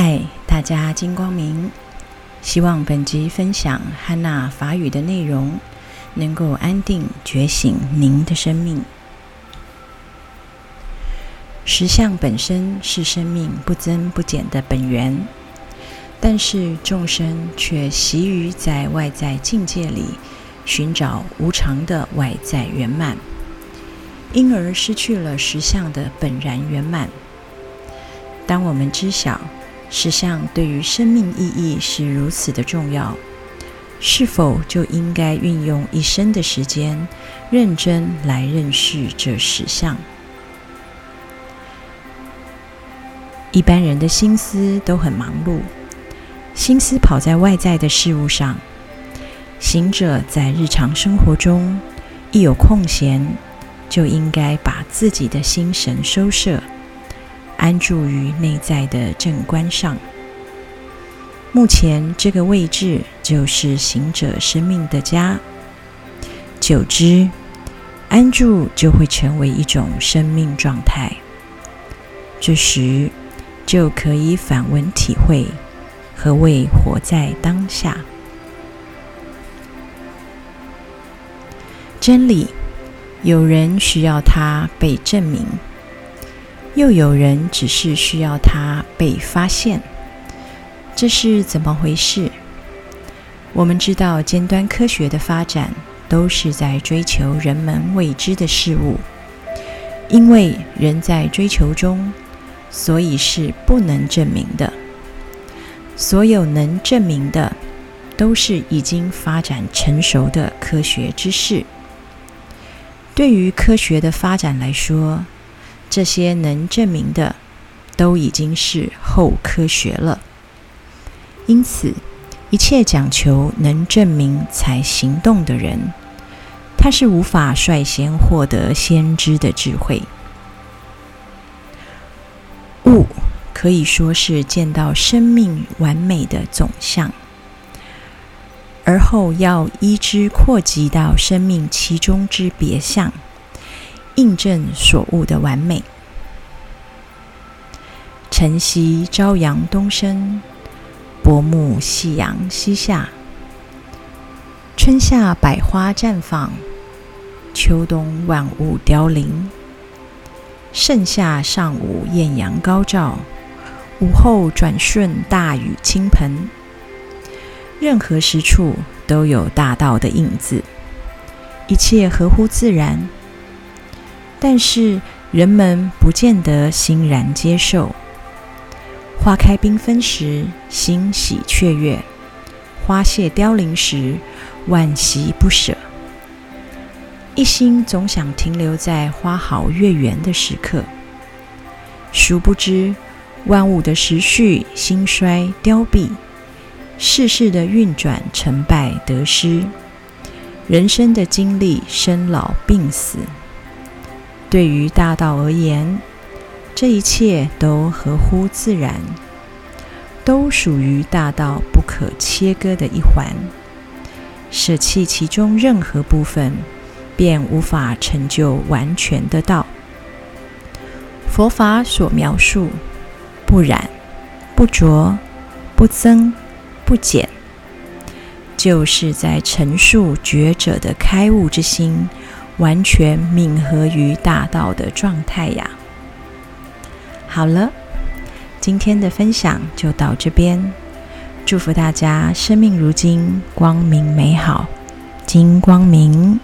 嗨，大家金光明，希望本集分享汉娜法语的内容能够安定觉醒您的生命。实相本身是生命不增不减的本源，但是众生却习于在外在境界里寻找无常的外在圆满，因而失去了实相的本然圆满。当我们知晓实相对于生命意义是如此的重要，是否就应该运用一生的时间，认真来认识这实相？一般人的心思都很忙碌，心思跑在外在的事物上。行者在日常生活中一有空闲，就应该把自己的心神收摄。安住于内在的正观上，目前这个位置就是行者生命的家。久之，安住就会成为一种生命状态。这时，就可以反问体会何谓活在当下。真理，有人需要它被证明。又有人只是需要它被发现，这是怎么回事？我们知道，尖端科学的发展都是在追求人们未知的事物，因为人在追求中，所以是不能证明的。所有能证明的，都是已经发展成熟的科学知识。对于科学的发展来说，这些能证明的，都已经是后科学了。因此，一切讲求能证明才行动的人，他是无法率先获得先知的智慧。物可以说是见到生命完美的总相，而后要依之扩及到生命其中之别相。印证所悟的完美。晨曦朝阳东升，薄暮夕阳西下。春夏百花绽放，秋冬万物凋零。盛夏上午艳阳高照，午后转瞬大雨倾盆。任何时处都有大道的影子，一切合乎自然。但是人们不见得欣然接受。花开缤纷时，欣喜雀跃；花谢凋零时，惋惜不舍。一心总想停留在花好月圆的时刻，殊不知万物的时序兴衰凋敝，世事的运转成败得失，人生的经历生老病死。对于大道而言，这一切都合乎自然，都属于大道不可切割的一环。舍弃其中任何部分，便无法成就完全的道。佛法所描述不染、不着、不增、不减，就是在陈述觉者的开悟之心。完全泯合于大道的状态呀。好了，今天的分享就到这边。祝福大家生命如金，光明美好，金光明。